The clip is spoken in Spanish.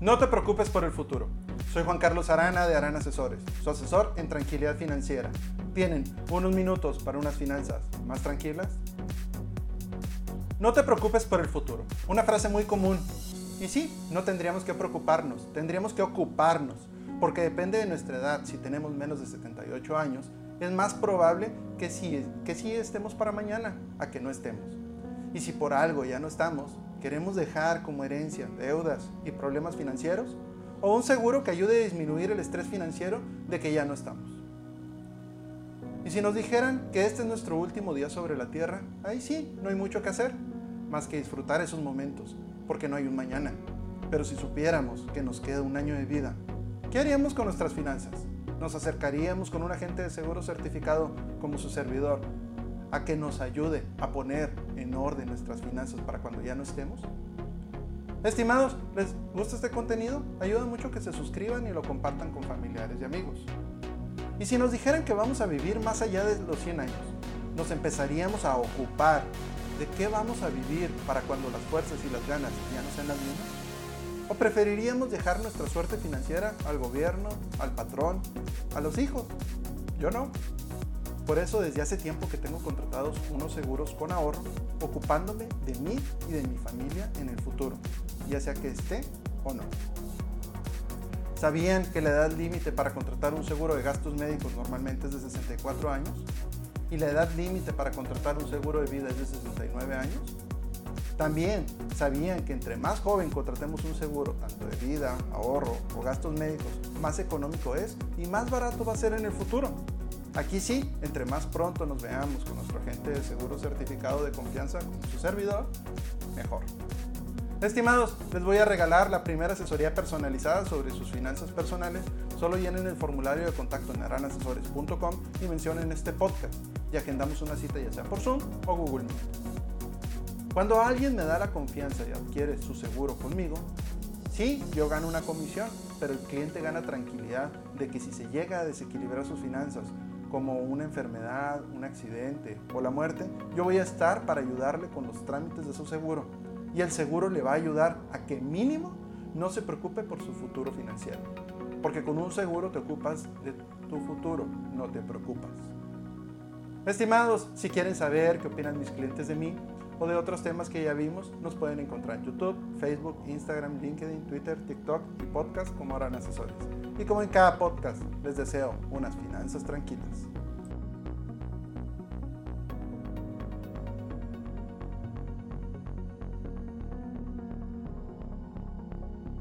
No te preocupes por el futuro. Soy Juan Carlos Arana de Arana Asesores, su asesor en tranquilidad financiera. ¿Tienen unos minutos para unas finanzas más tranquilas? No te preocupes por el futuro. Una frase muy común. Y sí, no tendríamos que preocuparnos, tendríamos que ocuparnos, porque depende de nuestra edad. Si tenemos menos de 78 años, es más probable que sí, que sí estemos para mañana a que no estemos. Y si por algo ya no estamos, queremos dejar como herencia deudas y problemas financieros, o un seguro que ayude a disminuir el estrés financiero de que ya no estamos. Y si nos dijeran que este es nuestro último día sobre la Tierra, ahí sí, no hay mucho que hacer, más que disfrutar esos momentos, porque no hay un mañana. Pero si supiéramos que nos queda un año de vida, ¿qué haríamos con nuestras finanzas? ¿Nos acercaríamos con un agente de seguro certificado como su servidor a que nos ayude a poner en orden nuestras finanzas para cuando ya no estemos? Estimados, ¿les gusta este contenido? Ayuda mucho que se suscriban y lo compartan con familiares y amigos. Y si nos dijeran que vamos a vivir más allá de los 100 años, nos empezaríamos a ocupar de qué vamos a vivir para cuando las fuerzas y las ganas ya no sean las mismas. ¿O preferiríamos dejar nuestra suerte financiera al gobierno, al patrón, a los hijos? Yo no. Por eso desde hace tiempo que tengo contratados unos seguros con ahorro, ocupándome de mí y de mi familia en el futuro, ya sea que esté o no. ¿Sabían que la edad límite para contratar un seguro de gastos médicos normalmente es de 64 años? ¿Y la edad límite para contratar un seguro de vida es de 69 años? También sabían que entre más joven contratemos un seguro, tanto de vida, ahorro o gastos médicos, más económico es y más barato va a ser en el futuro. Aquí sí, entre más pronto nos veamos con nuestro agente de seguro certificado de confianza como su servidor, mejor. Estimados, les voy a regalar la primera asesoría personalizada sobre sus finanzas personales. Solo llenen el formulario de contacto en aranasesores.com y mencionen este podcast y agendamos una cita ya sea por Zoom o Google Meet. Cuando alguien me da la confianza y adquiere su seguro conmigo, sí, yo gano una comisión, pero el cliente gana tranquilidad de que si se llega a desequilibrar sus finanzas como una enfermedad, un accidente o la muerte, yo voy a estar para ayudarle con los trámites de su seguro. Y el seguro le va a ayudar a que mínimo no se preocupe por su futuro financiero. Porque con un seguro te ocupas de tu futuro, no te preocupas. Estimados, si quieren saber qué opinan mis clientes de mí o de otros temas que ya vimos, nos pueden encontrar en YouTube, Facebook, Instagram, LinkedIn, Twitter, TikTok y podcast como Aran Asesores. Y como en cada podcast, les deseo unas finanzas tranquilas.